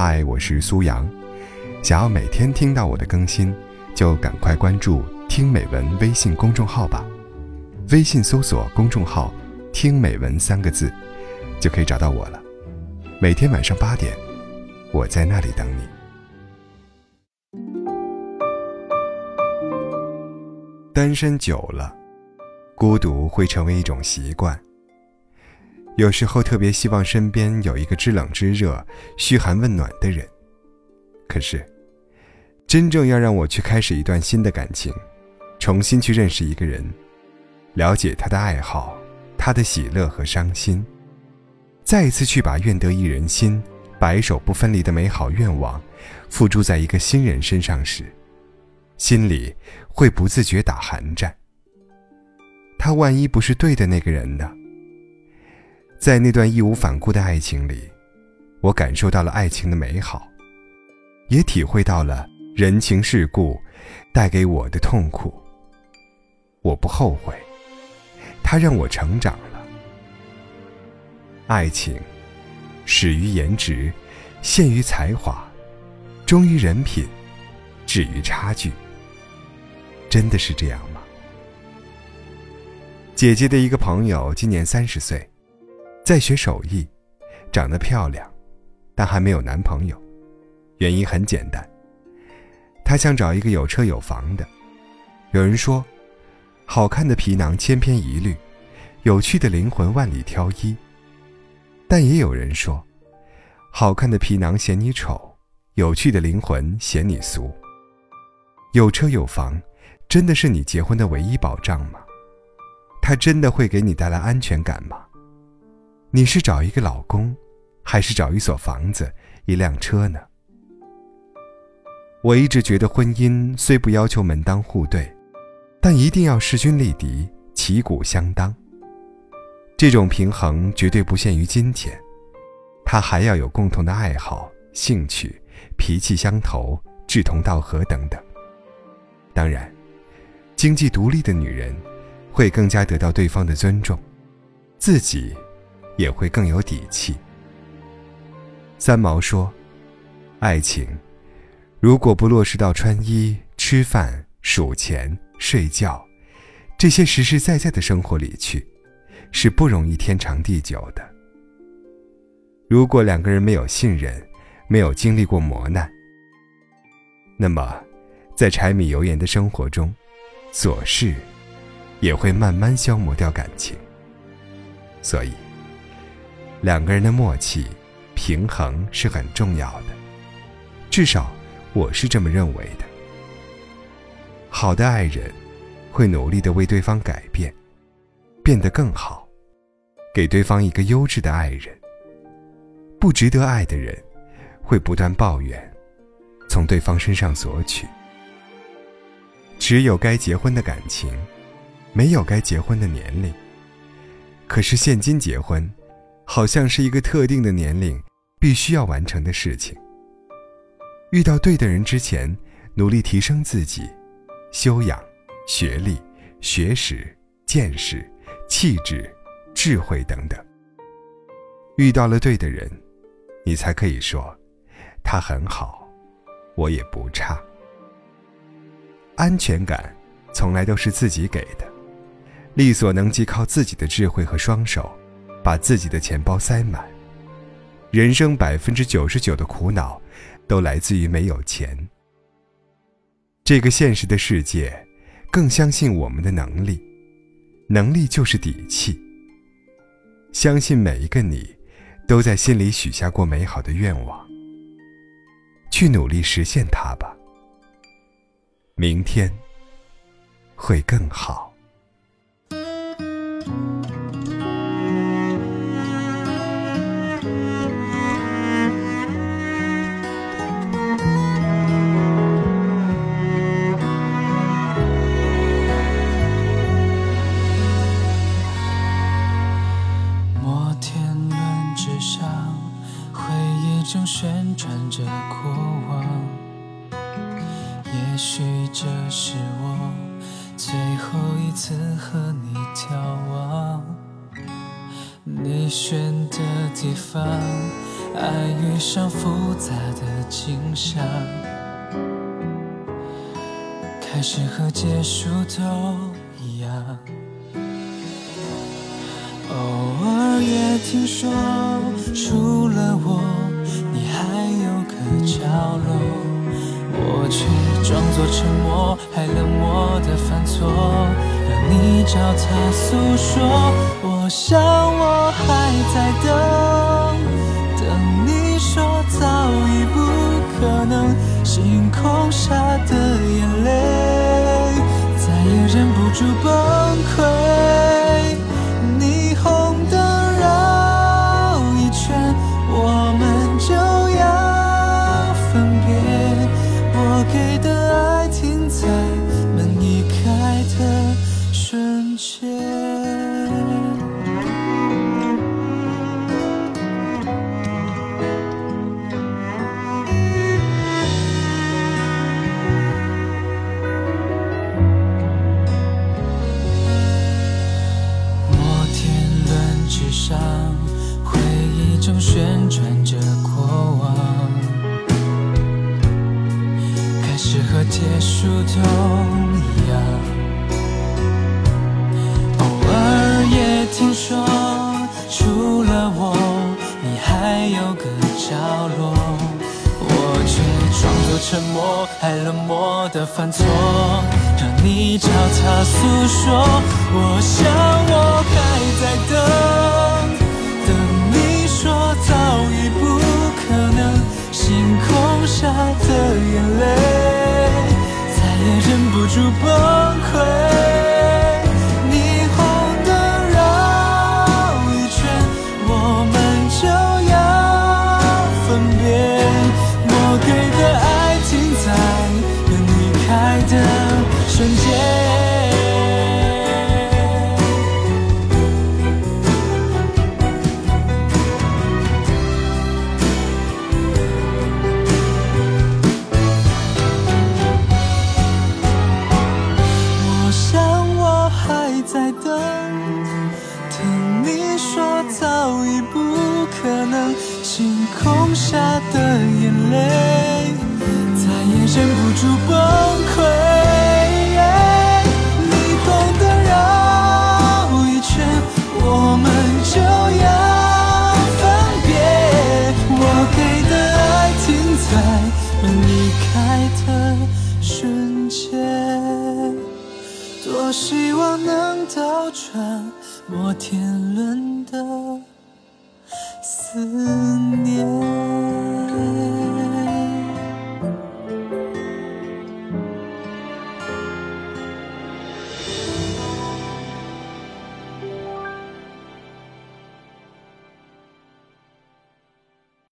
嗨，我是苏阳。想要每天听到我的更新，就赶快关注“听美文”微信公众号吧。微信搜索公众号“听美文”三个字，就可以找到我了。每天晚上八点，我在那里等你。单身久了，孤独会成为一种习惯。有时候特别希望身边有一个知冷知热、嘘寒问暖的人。可是，真正要让我去开始一段新的感情，重新去认识一个人，了解他的爱好、他的喜乐和伤心，再一次去把愿得一人心、白首不分离的美好愿望，付诸在一个新人身上时，心里会不自觉打寒战。他万一不是对的那个人呢？在那段义无反顾的爱情里，我感受到了爱情的美好，也体会到了人情世故带给我的痛苦。我不后悔，它让我成长了。爱情始于颜值，陷于才华，忠于人品，止于差距。真的是这样吗？姐姐的一个朋友今年三十岁，在学手艺，长得漂亮，但还没有男朋友。原因很简单，她想找一个有车有房的。有人说，好看的皮囊千篇一律，有趣的灵魂万里挑一。但也有人说，好看的皮囊嫌你丑，有趣的灵魂嫌你俗。有车有房。真的是你结婚的唯一保障吗？他真的会给你带来安全感吗？你是找一个老公，还是找一所房子、一辆车呢？我一直觉得婚姻虽不要求门当户对，但一定要势均力敌、旗鼓相当。这种平衡绝对不限于金钱，他还要有共同的爱好、兴趣、脾气相投、志同道合等等。当然。经济独立的女人，会更加得到对方的尊重，自己也会更有底气。三毛说：“爱情，如果不落实到穿衣、吃饭、数钱、睡觉这些实实在在的生活里去，是不容易天长地久的。如果两个人没有信任，没有经历过磨难，那么，在柴米油盐的生活中。”琐事也会慢慢消磨掉感情，所以两个人的默契、平衡是很重要的。至少我是这么认为的。好的爱人会努力的为对方改变，变得更好，给对方一个优质的爱人。不值得爱的人会不断抱怨，从对方身上索取。只有该结婚的感情，没有该结婚的年龄。可是现今结婚，好像是一个特定的年龄必须要完成的事情。遇到对的人之前，努力提升自己，修养、学历、学识、见识、气质、智慧等等。遇到了对的人，你才可以说，他很好，我也不差。安全感，从来都是自己给的，力所能及，靠自己的智慧和双手，把自己的钱包塞满。人生百分之九十九的苦恼，都来自于没有钱。这个现实的世界，更相信我们的能力，能力就是底气。相信每一个你，都在心里许下过美好的愿望，去努力实现它吧。明天会更好。旋转着过往。也许这是我最后一次和你眺望，你选的地方，爱遇上复杂的景象，开始和结束都一样。偶尔也听说，除了我，角落，我却装作沉默，还冷漠的犯错，让你找他诉说。我想我还在等，等你说早已不可能，星空下的眼泪，再也忍不住崩上，回忆中旋转着过往，开始和结束都一样。偶尔也听说，除了我，你还有个角落，我却装作沉默，还冷漠的犯错，让你找他诉说。我想我还在，等星空下的眼泪，再也忍不住崩溃。你懂得绕一圈，我们就要分别。我给的爱停在离开的瞬间。多希望能倒转摩天轮的思念。